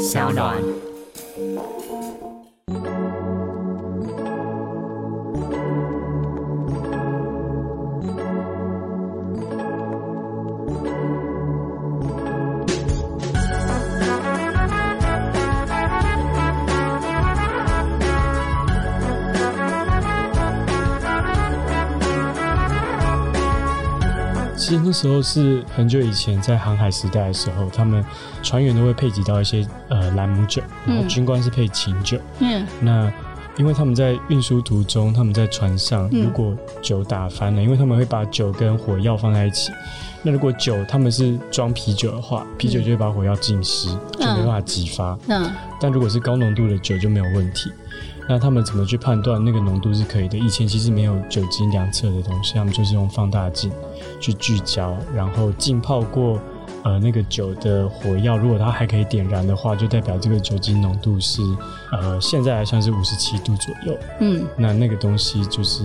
小暖。其实那时候是很久以前，在航海时代的时候，他们船员都会配给到一些呃兰姆酒，然后军官是配琴酒。嗯，那因为他们在运输途中，他们在船上，嗯如果酒打翻了，因为他们会把酒跟火药放在一起。那如果酒他们是装啤酒的话，啤酒就会把火药浸湿，就没办法激发。嗯但如果是高浓度的酒就没有问题。那他们怎么去判断那个浓度是可以的？以前其实没有酒精量测的东西，他们就是用放大镜去聚焦，然后浸泡过呃那个酒的火药，如果它还可以点燃的话，就代表这个酒精浓度是呃现在还算是五十七度左右。嗯，那那个东西就是，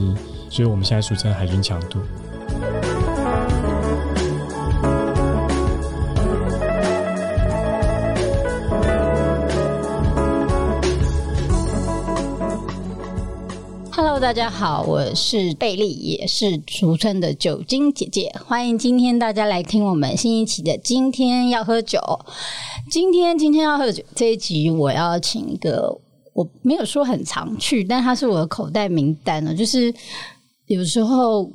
所以我们现在俗称海军强度。大家好，我是贝利，也是俗称的酒精姐姐。欢迎今天大家来听我们新一期的《今天要喝酒》。今天今天要喝酒这一集，我要请一个我没有说很常去，但它是我的口袋名单呢。就是有时候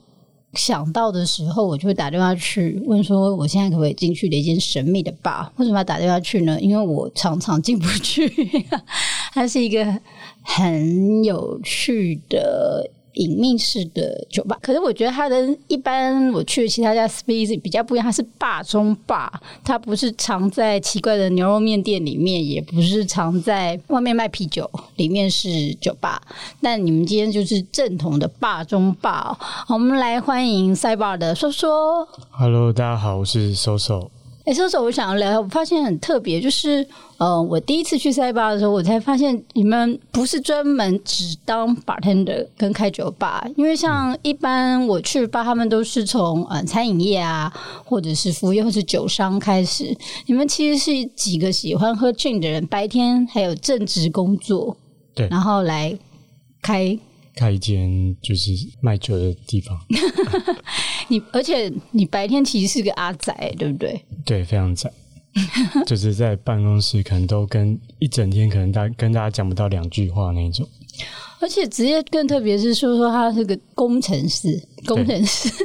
想到的时候，我就会打电话去问说，我现在可不可以进去的一间神秘的吧？为什么要打电话去呢？因为我常常进不去。它是一个很有趣的隐秘式的酒吧，可是我觉得它的一般我去其他家 Speed 比较不一样，它是霸中霸，它不是藏在奇怪的牛肉面店里面，也不是藏在外面卖啤酒，里面是酒吧。但你们今天就是正统的霸中霸、我们来欢迎 Cyber 的说说。Hello，大家好，我是 SoSo。哎，说说我想要聊，我发现很特别，就是呃，我第一次去塞巴的时候，我才发现你们不是专门只当 bartender 跟开酒吧，因为像一般我去吧，他们都是从呃餐饮业啊，或者是服务业或是酒商开始。你们其实是几个喜欢喝 gin 的人，白天还有正职工作，对然后来开开一间就是卖酒的地方，你，而且你白天其实是个阿宅，对不对？对，非常宅，就是在办公室可能都跟一整天可能大跟大家讲不到两句话那一种。而且职业更特别是说说他是个工程师，工程师。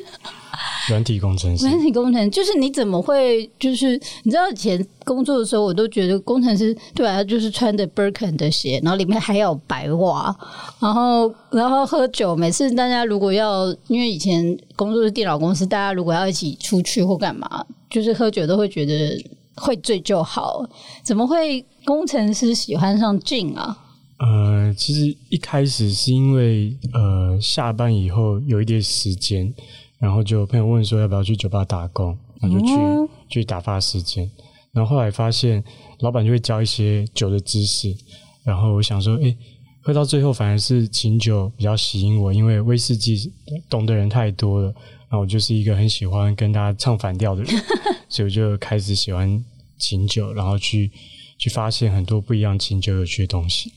软体工程师，软体工程就是你怎么会就是你知道以前工作的时候，我都觉得工程师对啊，就是穿着 birken 的鞋，然后里面还有白袜，然后然后喝酒。每次大家如果要，因为以前工作是电脑公司，大家如果要一起出去或干嘛，就是喝酒都会觉得会醉就好。怎么会工程师喜欢上 gin 啊？呃，其实一开始是因为呃下班以后有一点时间，然后就朋友问说要不要去酒吧打工，然后就去、哦去打发时间。然后后来发现老板就会教一些酒的知识，然后我想说，哎，喝到最后反而是琴酒比较吸引我，因为威士忌懂的人太多了，然后我就是一个很喜欢跟大家唱反调的人，所以我就开始喜欢琴酒，然后去去发现很多不一样琴酒有趣的东西。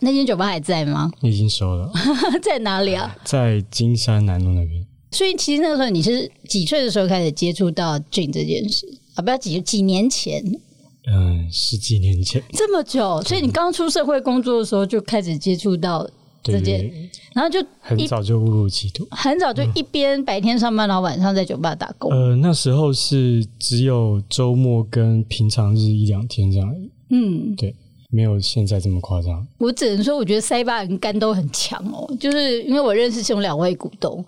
那间酒吧还在吗？已经收了，在哪里啊？在金山南路那边。所以其实那个时候你是几岁的时候开始接触到 gin 这件事啊？不要几几年前嗯，十几年前，这么久，所以你刚出社会工作的时候就开始接触到这对件，对，然后就很早就误入歧途。很早就一边白天上班，然后晚上在酒吧打工。呃，那时候是只有周末跟平常日一两天这样嗯，对，没有现在这么夸张。我只能说，我觉得塞巴跟肝都很强哦，就是因为我认识其中两位股东。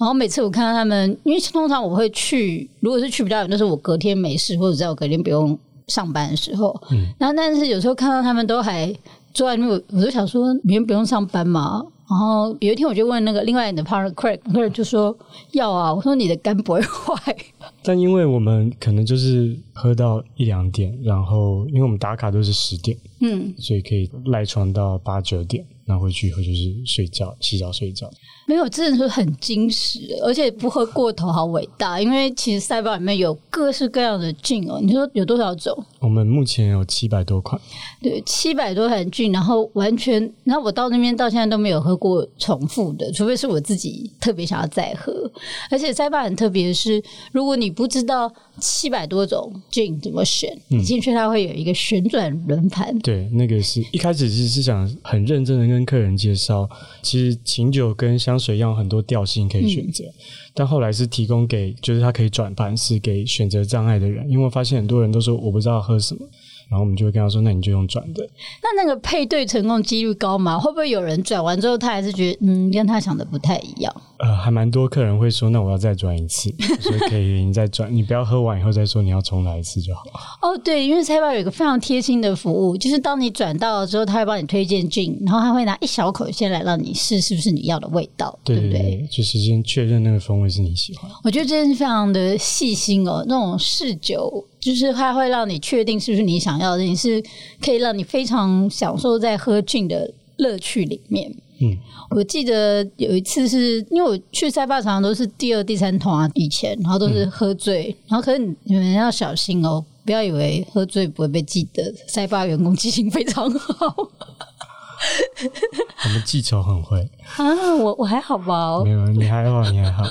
然后每次我看到他们，因为通常我会去，如果是去比较远，就是我隔天没事，或者在我隔天不用上班的时候。嗯然后但是有时候看到他们都还坐在那边，我就想说，明天不用上班嘛？然后有一天我就问那个另外的 partner Craig，Craig 就说要啊。我说你的肝不会坏，但因为我们可能就是喝到一两点，然后因为我们打卡都是十点，嗯，所以可以赖床到八九点，然后回去以后就是睡觉、洗澡、睡觉。没有，真的是很矜持，而且不喝过头，好伟大。因为其实赛包里面有各式各样的菌哦，你说有多少种？我们目前有七百多款，对，七百多款菌，然后完全，然后我到那边到现在都没有喝过重复的，除非是我自己特别想要再喝。而且赛巴很特别的是，如果你不知道七百多种菌怎么选，你进去它会有一个旋转轮盘。对，那个是一开始其实是想很认真的跟客人介绍，其实琴酒跟香水一样，很多调性可以选择。但后来是提供给，就是它可以转盘，是给选择障碍的人，因为我发现很多人都说我不知道喝什么。然后我们就会跟他说：“那你就用转的。”那那个配对成功几率高吗？会不会有人转完之后，他还是觉得嗯，跟他想的不太一样？呃，还蛮多客人会说：“那我要再转一次。”所以可以你再转，你不要喝完以后再说你要重来一次就好。哦，对，因为菜包有一个非常贴心的服务，就是当你转到了之后，他会帮你推荐菌，然后他会拿一小口先来让你试，是不是你要的味道，对不对？就是先确认那个风味是你喜欢。我觉得这件事非常的细心哦，那种试酒。就是它会让你确定是不是你想要的，你是可以让你非常享受在喝菌的乐趣里面。嗯，我记得有一次是因为我去塞巴常常都是第二、第三桶啊，以前然后都是喝醉，然后可是你们要小心哦，不要以为喝醉不会被记得。塞巴员工记性非常好。我们记仇很会啊，我我还好吧？没有，你还好，你还好。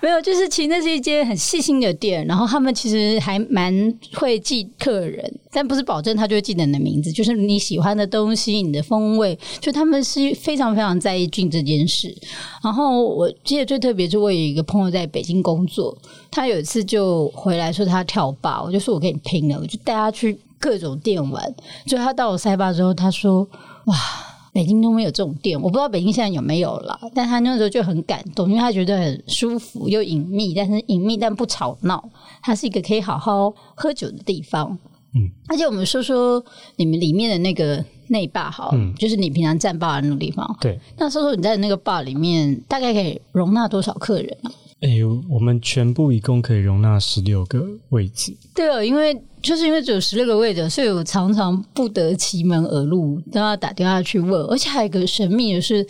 没有，就是其实那是一间很细心的店，然后他们其实还蛮会记客人，但不是保证他就会记得你的名字，就是你喜欢的东西、你的风味，就他们是非常非常在意菌这件事。然后我记得最特别是，我有一个朋友在北京工作，他有一次就回来说他跳坝，我就说我跟你拼了，我就带他去各种店玩。就他到了塞巴之后，他说哇。北京都没有这种店，我不知道北京现在有没有了。但他那时候就很感动，因为他觉得很舒服又隐秘，但是隐秘但不吵闹，它是一个可以好好喝酒的地方。嗯，而且我们说说你们里面的那个内坝，好，就是你平常站坝的那个地方。对，那说说你在那个坝里面大概可以容纳多少客人啊？哎，我们全部一共可以容纳十六个位置。对哦，因为。就是因为只有十六个位置，所以我常常不得其门而入，都要打电话去问。而且还有一个神秘的是，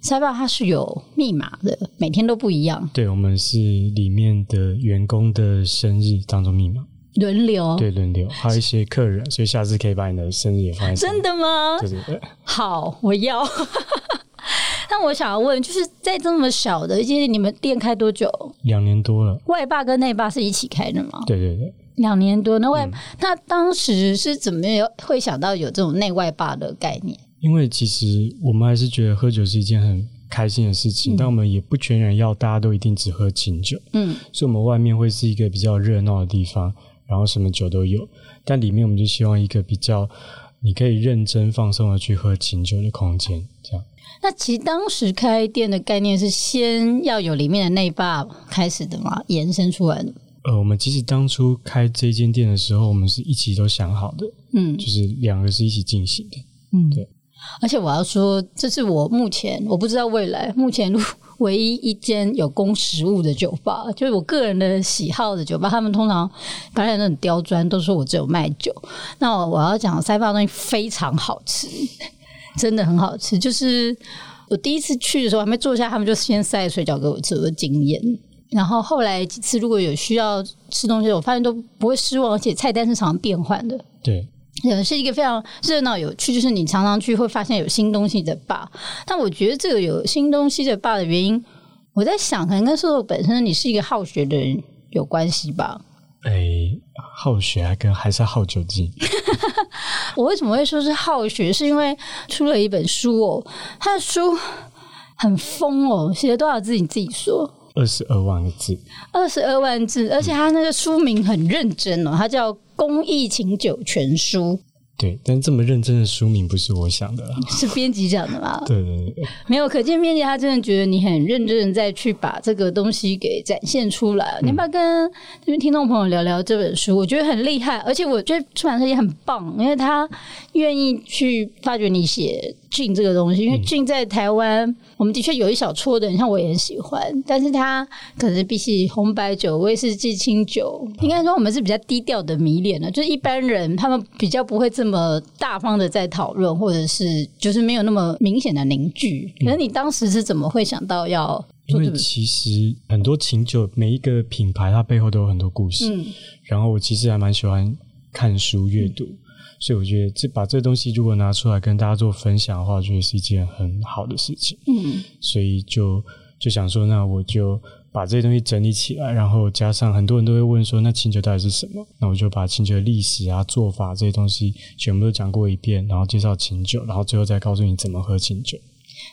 塞巴它是有密码的，每天都不一样。对，我们是里面的员工的生日当中密码轮流，对轮流，还有一些客人，所以下次可以把你的生日也放在。真的吗？对对对。好，我要。那我想要问，就是在这么小的，就是你们店开多久？两年多了。外爸跟内爸是一起开的吗？对对对。两年多，那外那当时是怎么有会想到有这种内外霸的概念？因为其实我们还是觉得喝酒是一件很开心的事情，但我们也不全然要大家都一定只喝清酒。嗯，所以我们外面会是一个比较热闹的地方，然后什么酒都有，但里面我们就希望一个比较你可以认真放松的去喝清酒的空间。这样。那其实当时开店的概念是先要有里面的内霸开始的嘛，延伸出来的。呃，我们其实当初开这间店的时候，我们是一起都想好的，嗯，就是两个是一起进行的，嗯，对。而且我要说，这是我目前我不知道未来目前 唯一一间有供食物的酒吧，就是我个人的喜好的酒吧。他们通常反正很刁钻，都说我只有卖酒。那我要讲塞巴东西非常好吃，真的很好吃。就是我第一次去的时候还没坐下，他们就先塞水饺给我吃，我的惊艳。然后后来几次如果有需要吃东西，我发现都不会失望，而且菜单是常常变换的。对，是一个非常热闹有趣，就是你常常去会发现有新东西的吧。但我觉得这个有新东西的吧的原因，我在想，可能跟说本身你是一个好学的人有关系吧。哎，好学啊跟还是好酒精。我为什么会说是好学？是因为出了一本书哦，他的书很疯哦，写了多少字？你自己说。二十二万个字，二十二万字，而且他那个书名很认真哦，他叫《公益请酒全书》。对，但这么认真的书名不是我想的，是编辑讲的吗？对对对，没有，可见编辑他真的觉得你很认真，再去把这个东西给展现出来。你要不要跟这边听众朋友聊聊这本书？我觉得很厉害，而且我觉得出版社也很棒，因为他愿意去发掘你写。菌这个东西，因为菌在台湾，我们的确有一小撮的人，像我也很喜欢，但是它可能比起红白酒、威士忌、清酒，应该说我们是比较低调的迷恋了，就是一般人他们比较不会这么大方的在讨论，或者是就是没有那么明显的凝聚。可是你当时是怎么会想到要？因为其实很多琴酒，每一个品牌它背后都有很多故事。嗯，然后我其实还蛮喜欢看书阅读，所以我觉得这把这东西如果拿出来跟大家做分享的话，我觉得是一件很好的事情。嗯，所以就就想说，那我就把这些东西整理起来，然后加上很多人都会问说，那清酒到底是什么？那我就把清酒的历史啊、做法这些东西全部都讲过一遍，然后介绍清酒，然后最后再告诉你怎么喝清酒。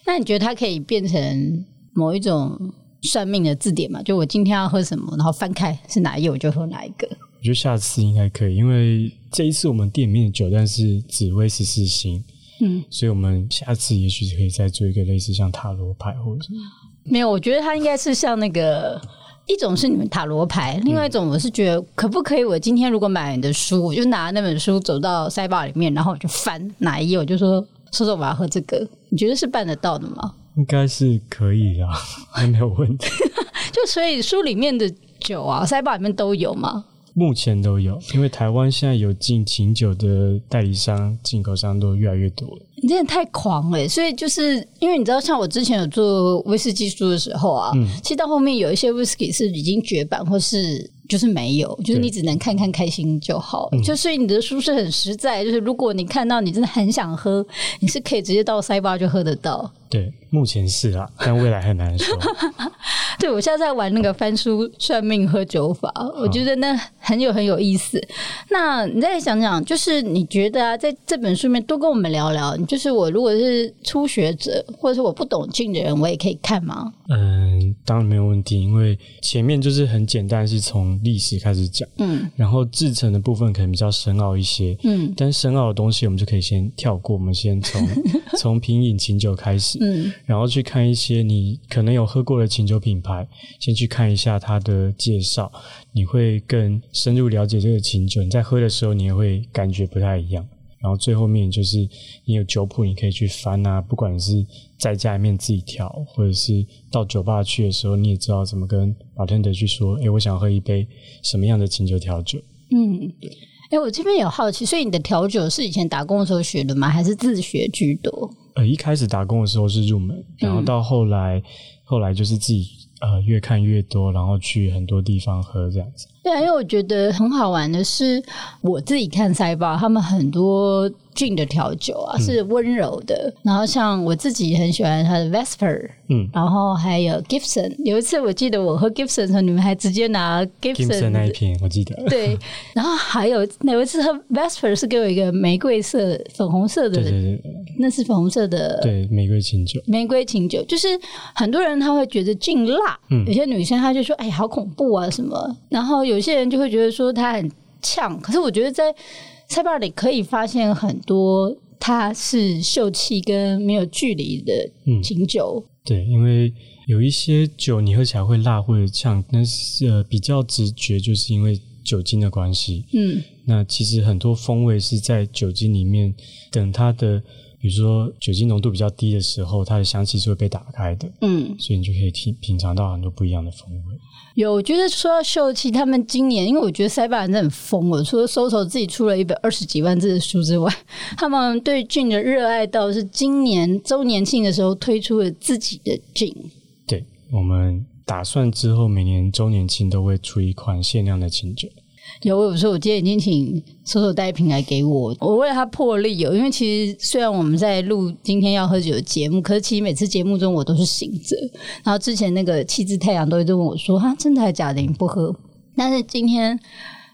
那你觉得它可以变成？某一种算命的字典嘛，就我今天要喝什么，然后翻开是哪一页，我就喝哪一个。我觉得下次应该可以，因为这一次我们店里面的酒但是紫薇十四星，嗯，所以我们下次也许可以再做一个类似像塔罗牌或者什么。没有，我觉得它应该是像那个一种是你们塔罗牌，另外一种我是觉得可不可以？我今天如果买你的书，我就拿那本书走到塞巴里面，然后我就翻哪一页，我就说说说我要喝这个，你觉得是办得到的吗？应该是可以啊，还没有问题。就所以书里面的酒啊，塞巴里面都有吗？目前都有，因为台湾现在有进琴酒的代理商、进口商都越来越多了。你真的太狂了，所以就是因为你知道，像我之前有做威士忌书的时候啊，其实到后面有一些威士忌是已经绝版，或是。就是没有，就是你只能看看开心就好。就所以你的书是很实在，就是如果你看到你真的很想喝，你是可以直接到塞巴就喝得到。对，目前是啊，但未来很难说。对，我现在在玩那个翻书算命喝酒法，我觉得那很有很有意思。那你再想想，就是你觉得啊，在这本书面多跟我们聊聊。就是我如果是初学者，或者是我不懂劲的人，我也可以看吗？嗯，当然没有问题，因为前面就是很简单，是从历史开始讲，嗯，然后制成的部分可能比较深奥一些，嗯，但深奥的东西我们就可以先跳过，我们先从 从品饮琴酒开始，嗯，然后去看一些你可能有喝过的琴酒品牌，先去看一下它的介绍，你会更深入了解这个琴酒，你在喝的时候你也会感觉不太一样。然后最后面就是你有酒谱，你可以去翻啊。不管是在家里面自己调，或者是到酒吧去的时候，你也知道怎么跟保天德去说：“哎，我想喝一杯什么样的琴酒调酒。”嗯，哎，我这边有好奇，所以你的调酒是以前打工的时候学的吗？还是自学居多？呃，一开始打工的时候是入门，然后到后来，后来就是自己呃越看越多，然后去很多地方喝这样子。对啊，因为我觉得很好玩的是，我自己看赛巴，他们很多。俊的调酒啊，是温柔的。然后像我自己很喜欢他的 Vesper，嗯，然后还有 Gibson。有一次我记得我喝 Gibson 的时候，你们还直接拿 Gibson 那一瓶，我记得。对，然后还有有一次喝 Vesper 是给我一个玫瑰色、粉红色的，对对对，那是粉红色的，对，玫瑰清酒。玫瑰清酒就是很多人他会觉得劲辣，嗯，有些女生她就说哎，好恐怖啊什么。然后有些人就会觉得说它很呛，可是我觉得在菜包里可以发现很多，它是秀气跟没有距离的清酒。对，因为有一些酒你喝起来会辣或者呛，那是呃比较直觉，就是因为酒精的关系。嗯，那其实很多风味是在酒精里面，等它的比如说酒精浓度比较低的时候，它的香气是会被打开的。嗯，所以你就可以品品尝到很多不一样的风味。有，我觉得说到秀气，他们今年，因为我觉得塞巴人真的很疯了。除了搜索自己出了一本二十几万字的书之外，他们对俊的热爱到是今年周年庆的时候推出了自己的俊。对，我们打算之后每年周年庆都会出一款限量的清酒。有，我有说，我今天已经请叔叔带瓶来给我，我为了他破例有，因为其实虽然我们在录今天要喝酒的节目，可是其实每次节目中我都是醒着。然后之前那个气质太阳都一直问我说：“哈，真的还是假的？你不喝？”但是今天。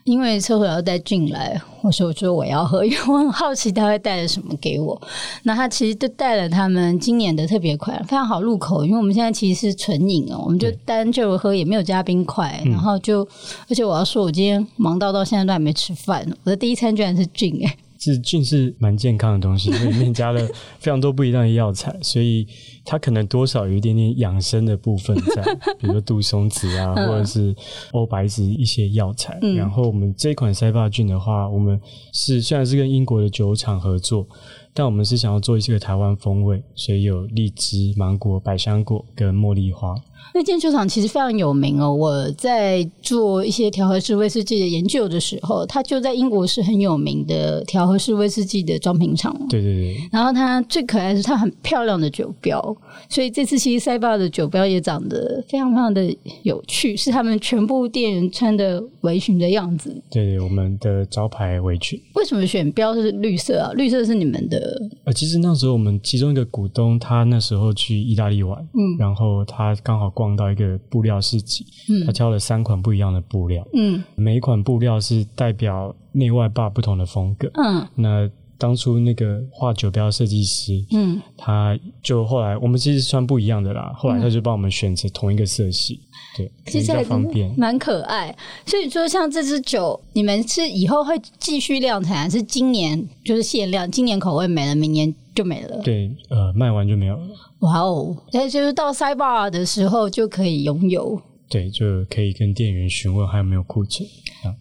因为车祸要带进来，我说我说我要喝，因为我很好奇他会带了什么给我。那他其实就带了他们今年的特别款，非常好入口。因为我们现在其实是纯饮哦，我们就单就喝，也没有加冰块。然后就，而且我要说，我今天忙到到现在都还没吃饭，我的第一餐居然是菌哎。是菌是蛮健康的东西，因为里面加了非常多不一样的药材，所以。它可能多少有一点点养生的部分在，比如说杜松子啊，或者是欧白子一些药材。然后我们这款塞巴菌的话，我们是虽然是跟英国的酒厂合作。但我们是想要做一些个台湾风味，所以有荔枝、芒果、百香果跟茉莉花。那间酒厂其实非常有名哦。我在做一些调和式威士忌的研究的时候，它就在英国是很有名的调和式威士忌的装瓶厂。对对对。然后它最可爱是它很漂亮的酒标，所以这次其实塞巴的酒标也长得非常非常的有趣，是他们全部店员穿的围裙的样子。对对，我们的招牌围裙。为什么选标是绿色啊？绿色是你们的。呃，其实那时候我们其中一个股东，他那时候去意大利玩，嗯，然后他刚好逛到一个布料市集，嗯，他挑了三款不一样的布料，嗯，每一款布料是代表内外霸不同的风格，嗯，那。当初那个画酒标设计师，嗯，他就后来我们其实穿不一样的啦，后来他就帮我们选择同一个色系，对，比较方便，蛮可爱。所以说，像这支酒，你们是以后会继续量产，还是今年就是限量？今年口味没了，明年就没了？对，呃，卖完就没有了。哇哦，那就是到塞巴的时候就可以拥有。对，就可以跟店员询问还有没有库存。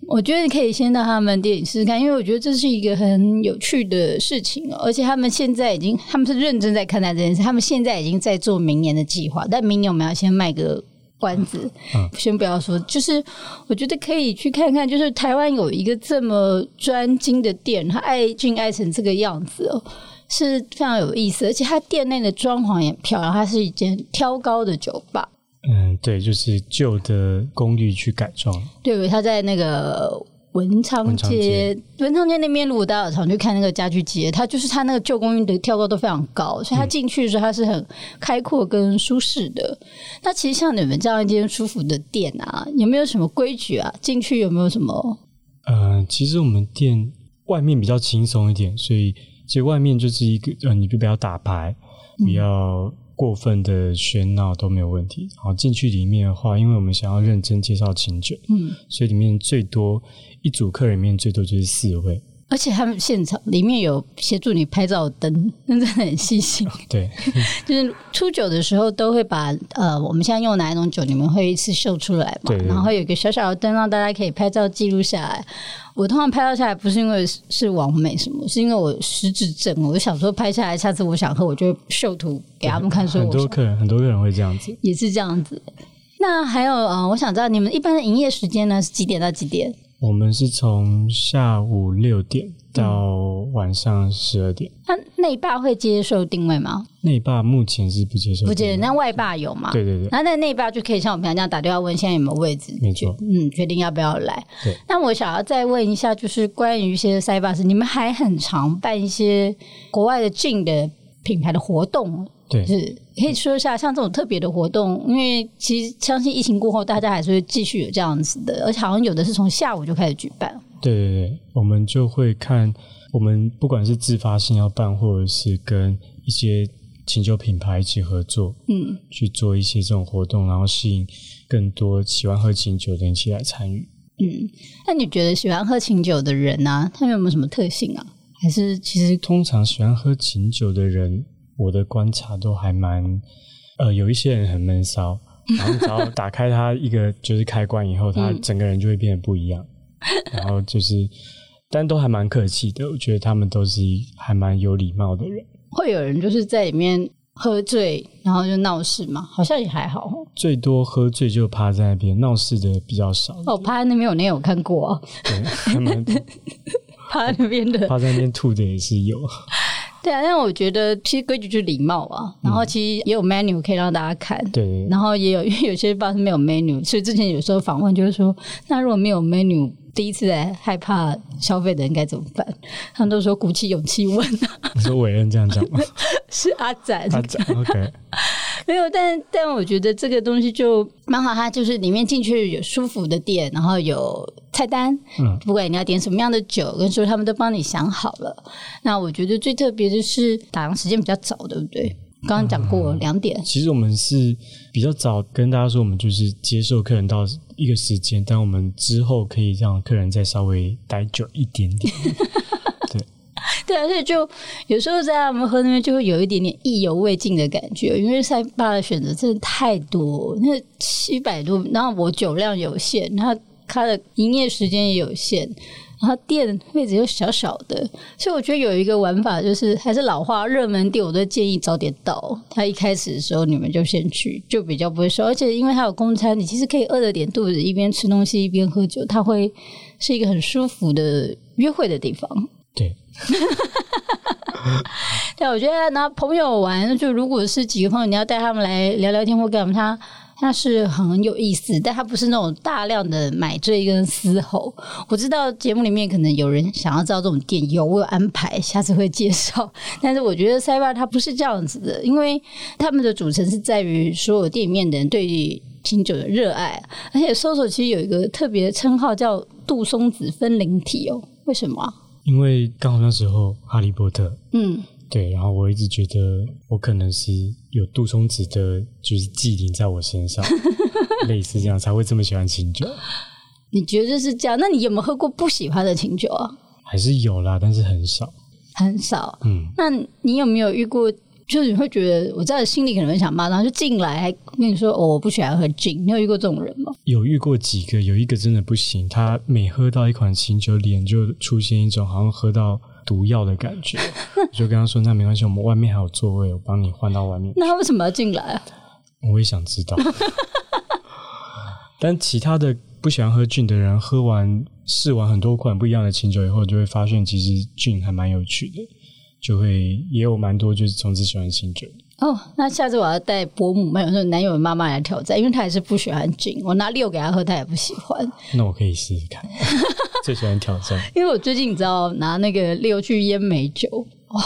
我觉得你可以先到他们店里试试看，因为我觉得这是一个很有趣的事情，而且他们现在已经，他们是认真在看待这件事，他们现在已经在做明年的计划。但明年我们要先卖个关子，先不要说。就是我觉得可以去看看，就是台湾有一个这么专精的店，他爱俊爱成这个样子哦，是非常有意思，而且他店内的装潢也漂亮，它是一间挑高的酒吧。嗯，对，就是旧的公寓去改装。对，他在那个文昌街，文昌街那边，如果大家常去看那个家具街，它就是它那个旧公寓的跳高都非常高，所以它进去的时候它是很开阔跟舒适的。那其实像你们这样一间舒服的店啊，有没有什么规矩啊？进去有没有什么？呃，其实我们店外面比较轻松一点，所以其实外面就是一个呃，你就不要打牌，不要。过分的喧闹都没有问题。然后进去里面的话，因为我们想要认真介绍清酒，嗯，所以里面最多一组客人里面最多就是四位。而且他们现场里面有协助你拍照灯，真的很细心。对，就是出酒的时候都会把呃，我们现在用哪一种酒，你们会一次秀出来嘛？然后有一个小小的灯，让大家可以拍照记录下来。我通常拍照下来不是因为是完美什么，是因为我失智症。我就想说拍下来，下次我想喝，我就秀图给他们看。说 很多客人，很多客人会这样子，也是这样子。那还有啊，我想知道你们一般的营业时间呢是几点到几点？我们是从下午六点到晚上十二点。那内霸会接受定位吗？内霸目前是不接受，不接。那外霸有吗？对对对。那那内霸就可以像我平常这样打电话问现在有没有位置，没错。嗯，决定要不要来。对。那我想要再问一下，就是关于一些塞巴斯，你们还很常办一些国外的进的品牌的活动。对，是可以说一下像这种特别的活动，因为其实相信疫情过后，大家还是会继续有这样子的，而且好像有的是从下午就开始举办。对对对，我们就会看，我们不管是自发性要办，或者是跟一些琴酒品牌一起合作，嗯，去做一些这种活动，然后吸引更多喜欢喝琴酒的人一起来参与。嗯，那你觉得喜欢喝琴酒的人呢，他们有没有什么特性啊？还是其实通常喜欢喝琴酒的人？我的观察都还蛮，呃，有一些人很闷骚，然后只要打开他一个就是开关以后，他整个人就会变得不一样。然后就是，但都还蛮客气的，我觉得他们都是还蛮有礼貌的人。会有人就是在里面喝醉，然后就闹事吗？好像也还好。最多喝醉就趴在那边闹事的比较少。哦，趴在那边我那有看过。对，他们 趴在那边的，趴在那边吐的也是有。对啊，但我觉得其实规矩就是礼貌啊。然后其实也有 menu 可以让大家看。对。然后也有，因 为有些吧是没有 menu，所以之前有时候访问就是说，那如果没有 menu，第一次来害怕消费的人该怎么办？他们都说鼓起勇气问。你说伟人这样讲吗？是阿展。阿展，OK。没有，但但我觉得这个东西就蛮好，它就是里面进去有舒服的店，然后有菜单，嗯，不管你要点什么样的酒，跟说他们都帮你想好了。那我觉得最特别的是打烊时间比较早，对不对？刚刚讲过两点。其实我们是比较早跟大家说，我们就是接受客人到一个时间，但我们之后可以让客人再稍微待久一点点。对。啊，所以就有时候在他们喝那边就会有一点点意犹未尽的感觉，因为塞巴的选择真的太多，那七百多，然后我酒量有限，然后它的营业时间也有限。然后店位置又小小的，所以我觉得有一个玩法就是还是老话，热门店我都建议早点到。他一开始的时候你们就先去，就比较不会说。而且因为他有公餐，你其实可以饿着点肚子，一边吃东西一边喝酒，他会是一个很舒服的约会的地方。对，对，我觉得拿朋友玩，就如果是几个朋友，你要带他们来聊聊天或干嘛，他。那是很有意思，但他不是那种大量的买醉跟嘶吼。我知道节目里面可能有人想要知道这种店，有我有安排，下次会介绍。但是我觉得塞巴他不是这样子的，因为他们的组成是在于所有店里面的人对清酒的热爱，而且搜索其实有一个特别的称号叫杜松子分灵体哦。为什么？因为刚好那时候哈利波特，嗯。对，然后我一直觉得我可能是有杜松子的，就是祭灵在我身上，类似这样才会这么喜欢清酒。你觉得是这样？那你有没有喝过不喜欢的清酒啊？还是有啦，但是很少，很少。嗯，那你有没有遇过？就是你会觉得我在心里可能会想骂，然后就进来还跟你说：“哦，我不喜欢喝酒。”你有遇过这种人吗？有遇过几个，有一个真的不行，他每喝到一款清酒，脸就出现一种好像喝到。毒药的感觉，就跟他说：“那没关系，我们外面还有座位，我帮你换到外面。”那他为什么要进来啊？我也想知道。但其他的不喜欢喝菌的人，喝完试完很多款不一样的清酒以后，就会发现其实菌还蛮有趣的，就会也有蛮多就是从此喜欢清酒。哦，那下次我要带伯母没有说男友的妈妈来挑战，因为他还是不喜欢菌。我拿六给他喝，他也不喜欢。那我可以试试看，最喜欢挑战。因为我最近你知道拿那个六去腌美酒，哇，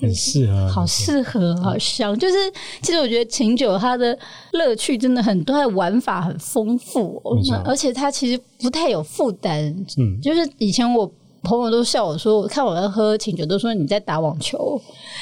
很适合，好适合，好香。就是其实我觉得琴酒它的乐趣真的很多，它的玩法很丰富，而且它其实不太有负担。嗯，就是以前我朋友都笑我说，看我在喝清酒，都说你在打网球，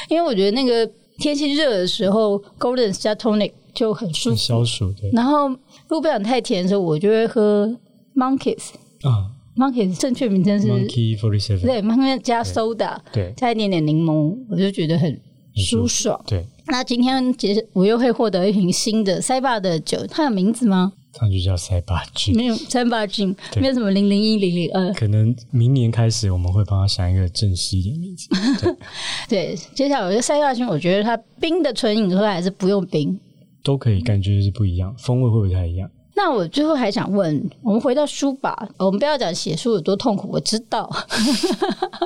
因为我觉得那个。天气热的时候，Golden 加 Tonic 就很舒服，消暑对。然后如果不想太甜的时候，我就会喝 Monkeys 啊，Monkeys 正确名称是 Monkey Forty Seven，对，Monkey 加 Soda，对，加一点点柠檬，我就觉得很舒爽。对，那今天其实我又会获得一瓶新的塞坝的酒，它有名字吗？它就叫塞巴菌，没有塞巴菌，没有什么零零一零零二。可能明年开始，我们会帮他想一个正式一点名字。对，接下来我觉得塞巴菌，我觉得它冰的纯饮喝还是不用冰，都可以，感觉是不一样，风味会不太一样。那我最后还想问，我们回到书吧，我们不要讲写书有多痛苦，我知道。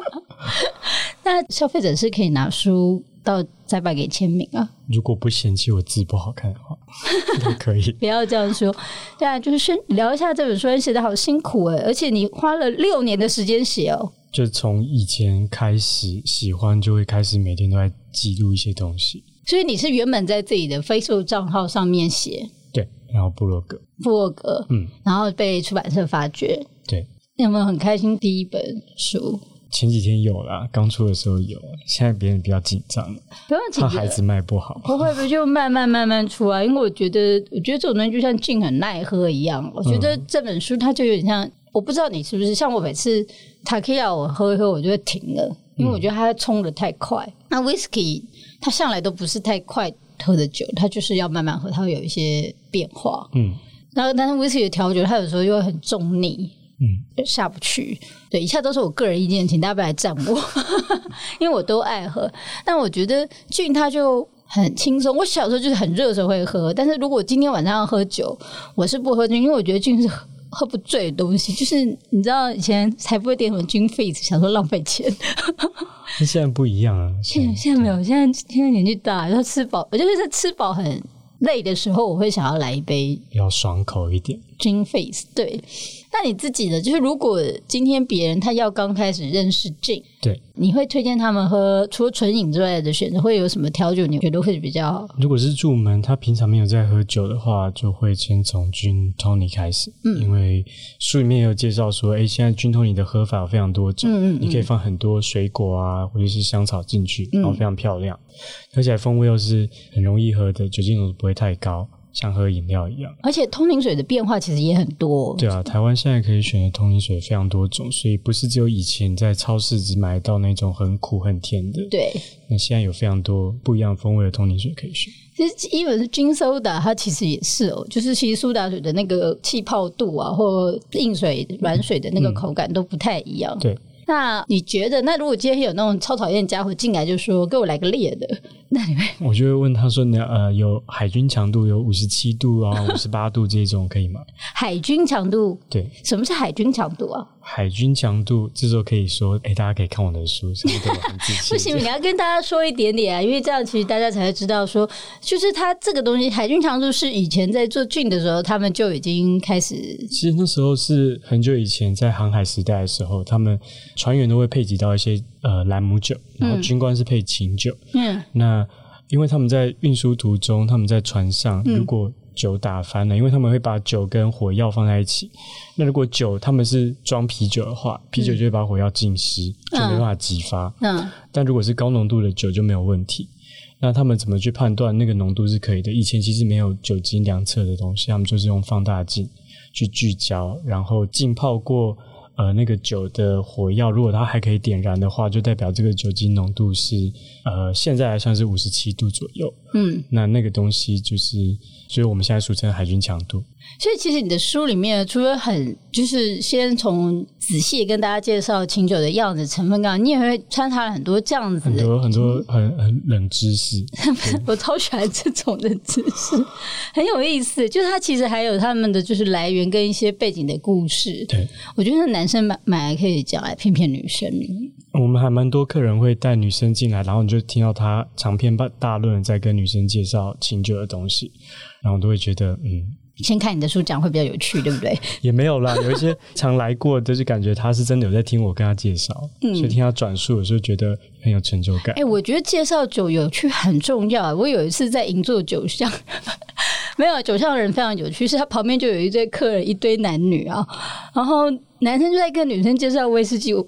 那消费者是可以拿书。到再把给签名啊！如果不嫌弃我字不好看的话，都可以。不要这样说。对啊，就是先聊一下这本书，你写的好辛苦哎，而且你花了六年的时间写哦。就从以前开始喜欢，就会开始每天都在记录一些东西。所以你是原本在自己的 Facebook 账号上面写，对，然后部落格，部落格，嗯，然后被出版社发掘，对。有没有很开心？第一本书。前几天有啦，刚出的时候有，现在别人比较紧张，不用紧张，孩子卖不好，不会不就慢慢慢慢出来，因为我觉得，我觉得这种东西就像劲很耐喝一样。我觉得这本书它就有点像，我不知道你是不是像我每次塔 K 亚我喝一喝我就会停了，因为我觉得它冲的太快。那 Whisky 它向来都不是太快喝的酒，它就是要慢慢喝，它会有一些变化。嗯，然后但是 Whisky 的调酒它有时候又会很重腻。嗯，下不去。对，以下都是我个人意见，请大家不要来赞我，因为我都爱喝。但我觉得俊他就很轻松。我小时候就是很热的时候会喝，但是如果今天晚上要喝酒，我是不喝菌，因为我觉得菌是喝不醉的东西。就是你知道以前才不会点什么君 face，想说浪费钱。那现在不一样啊，现在现在没有，现在现在年纪大，然后吃饱，我就是在吃饱很累的时候，我会想要来一杯要爽口一点菌 face。对。那你自己的就是，如果今天别人他要刚开始认识 Gin，对，你会推荐他们喝除了纯饮之外的选择，会有什么调酒？你觉得会比较好？如果是入门，他平常没有在喝酒的话，就会先从 Gin Tony 开始。嗯，因为书里面也有介绍说，哎，现在 Gin Tony 的喝法有非常多种，嗯嗯，你可以放很多水果啊，或者是香草进去，然后非常漂亮，而且风味又是很容易喝的，酒精浓度不会太高。像喝饮料一样。而且通灵水的变化其实也很多。对啊，台湾现在可以选的通灵水非常多种，所以不是只有以前在超市只买到那种很苦很甜的。对，那现在有非常多不一样风味的通灵水可以选。其实一本是金苏打，它其实也是哦，就是其实苏打水的那个气泡度啊，或硬水、软水的那个口感都不太一样。对。那你觉得，那如果今天有那种超讨厌家伙进来，就说给我来个烈的，那你会？我就会问他说：“你呃，有海军强度有五十七度啊，五十八度这种可以吗？”海军强度，对，什么是海军强度啊？海军强度，这时候可以说，哎，大家可以看我的书，什么都很仔细。不行，你要跟大家说一点点啊，因为这样其实大家才会知道，说就是它这个东西，海军强度是以前在做菌的时候，他们就已经开始。其实那时候是很久以前，在航海时代的时候，他们船员都会配给到一些呃兰姆酒，然后军官是配琴酒。嗯，那因为他们在运输途中，他们在船上，如果酒打翻了，因为他们会把酒跟火药放在一起。那如果酒他们是装啤酒的话，啤酒就会把火药浸湿，就没办法激发。嗯，但如果是高浓度的酒就没有问题。那他们怎么去判断那个浓度是可以的？以前其实没有酒精量测的东西，他们就是用放大镜去聚焦，然后浸泡过。呃，那个酒的火药，如果它还可以点燃的话，就代表这个酒精浓度是呃，现在还算是五十七度左右。嗯，那那个东西就是，所以我们现在俗称海军强度。所以其实你的书里面，除了很就是先从仔细跟大家介绍清酒的样子、成分刚，你也会穿插了很多这样子很多很多很很冷知识。我超喜欢这种的知识，很有意思。就是它其实还有他们的就是来源跟一些背景的故事。对，我觉得男生买买来可以讲来骗骗女生。我们还蛮多客人会带女生进来，然后你就听到他长篇大大论在跟女生介绍清酒的东西，然后都会觉得嗯。先看你的书讲会比较有趣，对不对？也没有啦，有一些常来过，就是感觉他是真的有在听我跟他介绍，所以听他转述，有时候觉得很有成就感。哎，我觉得介绍酒有趣很重要。我有一次在银座酒巷，没有酒巷的人非常有趣，是他旁边就有一堆客人，一堆男女啊，然后。男生就在跟女生介绍威士忌，我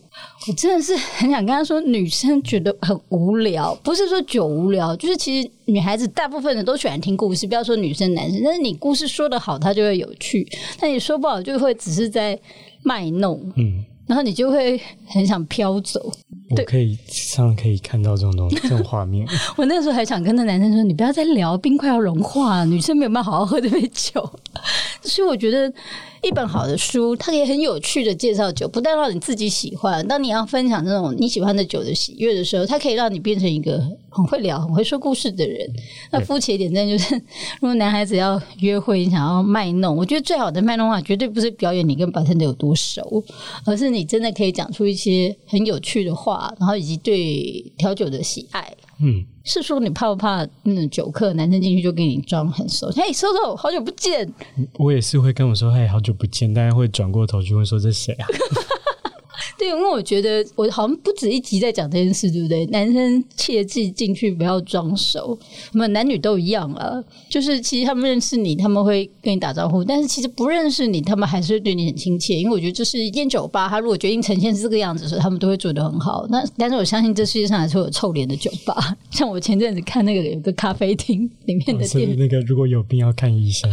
真的是很想跟他说，女生觉得很无聊，不是说酒无聊，就是其实女孩子大部分人都喜欢听故事，不要说女生男生，但是你故事说的好，它就会有趣；但你说不好，就会只是在卖弄，嗯，然后你就会很想飘走。我可以上可以看到这种东西，这种画面。我那时候还想跟那男生说，你不要再聊，冰块要融化，女生没有办法好好喝这杯酒。所以我觉得。一本好的书，它可以很有趣的介绍酒，不但让你自己喜欢。当你要分享这种你喜欢的酒的喜悦的时候，它可以让你变成一个很会聊、很会说故事的人。那肤浅一点，真的就是，如果男孩子要约会，你想要卖弄，我觉得最好的卖弄话，绝对不是表演你跟白天的有多熟，而是你真的可以讲出一些很有趣的话，然后以及对调酒的喜爱。嗯，是说你怕不怕那种酒客男生进去就给你装很熟？嘿，收收，好久不见。我也是会跟我说，嘿，好久不见，大家会转过头去问说这谁啊？对，因为我觉得我好像不止一集在讲这件事，对不对？男生切记进去不要装熟，我们男女都一样啊。就是其实他们认识你，他们会跟你打招呼；但是其实不认识你，他们还是会对你很亲切。因为我觉得，就是一间酒吧，他如果决定呈现是这个样子的时候，他们都会做得很好。那但是我相信，这世界上还是会有臭脸的酒吧。像我前阵子看那个有个咖啡厅里面的店，那个如果有病要看医生。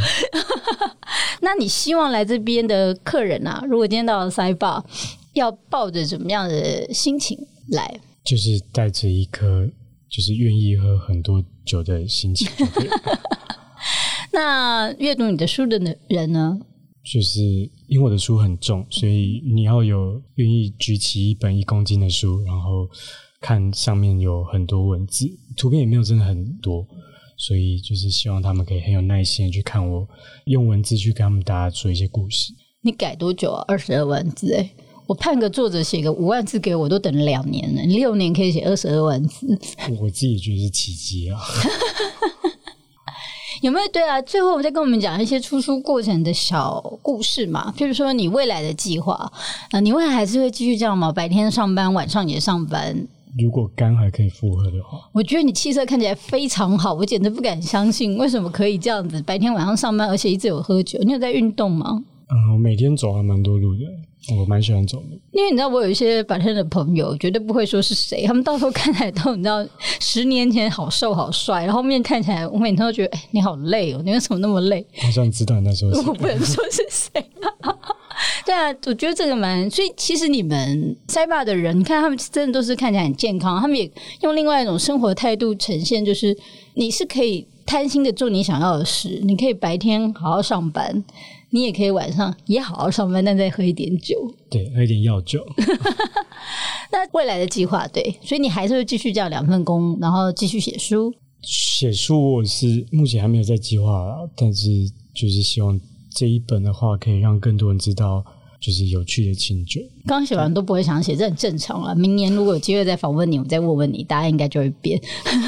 那你希望来这边的客人啊，如果今天到了塞巴。要抱着怎么样的心情来？就是带着一颗就是愿意喝很多酒的心情。那阅读你的书的人呢？就是因为我的书很重，所以你要有愿意举起一本一公斤的书，然后看上面有很多文字，图片也没有真的很多，所以就是希望他们可以很有耐心的去看我用文字去跟他们大家说一些故事。你改多久啊？二十二万字哎。我判个作者写个五万字给我，都等了两年了。六年可以写二十二万字，我自己觉得是奇迹啊！有没有？对啊，最后我再跟我们讲一些出书过程的小故事嘛。譬如说，你未来的计划啊，你未来还是会继续这样吗？白天上班，晚上也上班？如果肝还可以负荷的话，我觉得你气色看起来非常好，我简直不敢相信，为什么可以这样子？白天晚上上班，而且一直有喝酒，你有在运动吗？嗯，我每天走还蛮多路的。我蛮喜欢走的。因为你知道，我有一些白天的朋友，绝对不会说是谁，他们到时候看起来都你知道，十年前好瘦好帅，然后后面看起来，我每天都觉得，哎，你好累哦，你为什么那么累？好像知道你那时候，我不能说是谁。对啊，我觉得这个蛮，所以其实你们塞坝的人，你看他们真的都是看起来很健康，他们也用另外一种生活态度呈现，就是你是可以贪心的做你想要的事，你可以白天好好上班，你也可以晚上也好好上班，但再喝一点酒，对，喝一点药酒。那未来的计划，对，所以你还是会继续这样两份工，然后继续写书。写书我是目前还没有在计划，但是就是希望。这一本的话，可以让更多人知道，就是有趣的清酒。刚写完都不会想写，这很正常了。明年如果有机会再访问你，我再问问你，答案应该就会变。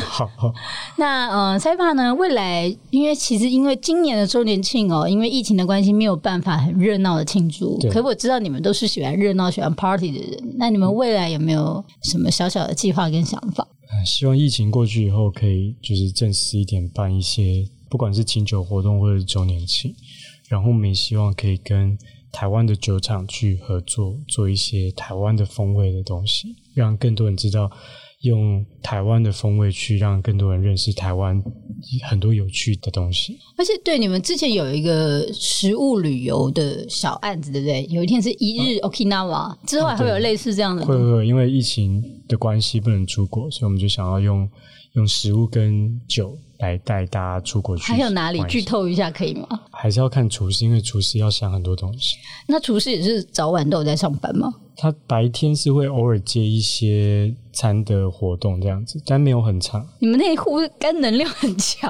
好，好 那呃，塞帕呢？未来因为其实因为今年的周年庆哦，因为疫情的关系，没有办法很热闹的庆祝。可我知道你们都是喜欢热闹、喜欢 party 的人。那你们未来有没有什么小小的计划跟想法？希望疫情过去以后，可以就是正式一点办一些，不管是清酒活动或者是周年庆。然后我们也希望可以跟台湾的酒厂去合作，做一些台湾的风味的东西，让更多人知道用台湾的风味去让更多人认识台湾很多有趣的东西。而且，对你们之前有一个食物旅游的小案子，对不对？有一天是一日 Okinawa，之后还会有类似这样的。会会，因为疫情的关系不能出国，所以我们就想要用用食物跟酒。来带大家出国去，还有哪里剧透一下可以吗？还是要看厨师，因为厨师要想很多东西。那厨师也是早晚都有在上班吗？他白天是会偶尔接一些餐的活动这样子，但没有很长。你们那一户肝能量很强。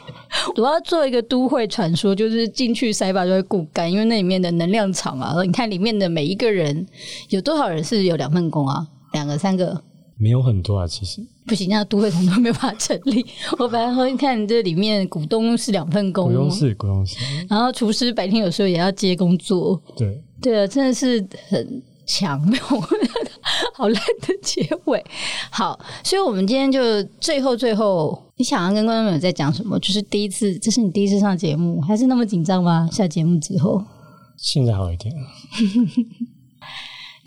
我要做一个都会传说，就是进去塞吧就会固肝，因为那里面的能量场啊。你看里面的每一个人，有多少人是有两份工啊？两个、三个？没有很多啊，其实不行，那都会团都没办法成立。我本来说，你看这里面股东是两份工，股东是股东是，然后厨师白天有时候也要接工作，对对啊，真的是很强，没有 好烂的结尾。好，所以我们今天就最后最后，你想要跟观众朋友在讲什么？就是第一次，这是你第一次上节目，还是那么紧张吗？下节目之后，现在好一点了。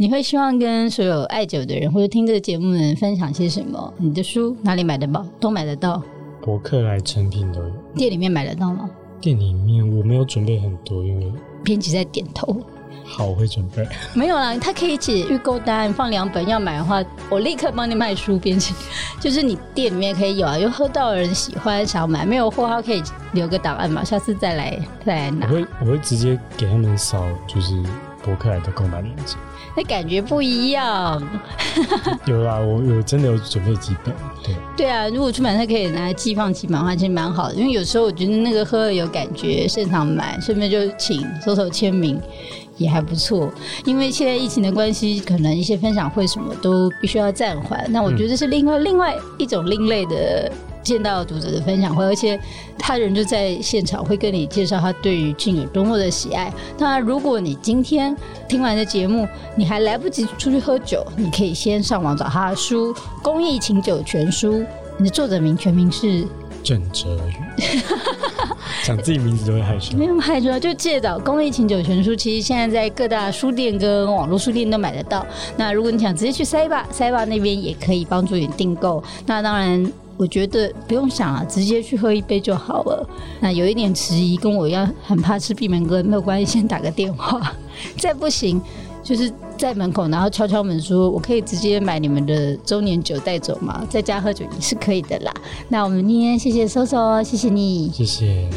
你会希望跟所有爱酒的人或者听这个节目的人分享些什么？你的书哪里买得到？都买得到。博客来成品都有。店里面买得到吗？店里面我没有准备很多，因为编辑在点头。好，我会准备。没有啦，他可以写预购单，放两本，要买的话，我立刻帮你卖书。编辑 就是你店里面可以有啊，有喝到的人喜欢想买，没有货他可以留个档案嘛，下次再来再来拿。我会我会直接给他们扫，就是博客来的购买链接。那感觉不一样。有啊，我有真的有准备几本。对对啊，如果出版社可以拿来寄放几本的话，其实蛮好的。因为有时候我觉得那个喝了有感觉，现场买，顺便就请收手签名也还不错。因为现在疫情的关系，可能一些分享会什么都必须要暂缓。那我觉得是另外另外一种另类的。见到读者的分享会，而且他人就在现场，会跟你介绍他对于镜有多么的喜爱。那如果你今天听完的节目，你还来不及出去喝酒，你可以先上网找他的书《公益请酒全书》，你的作者名全名是郑哲宇。讲自己名字都会害羞，没有害羞，就借找《公益请酒全书》，其实现在在各大书店跟网络书店都买得到。那如果你想直接去塞吧，塞吧那边也可以帮助你订购。那当然。我觉得不用想了，直接去喝一杯就好了。那有一点迟疑，跟我一样很怕吃闭门羹，没有关系，先打个电话。再不行，就是在门口，然后敲敲门，说我可以直接买你们的周年酒带走吗？在家喝酒也是可以的啦。那我们今天谢谢搜搜，谢谢你，谢谢。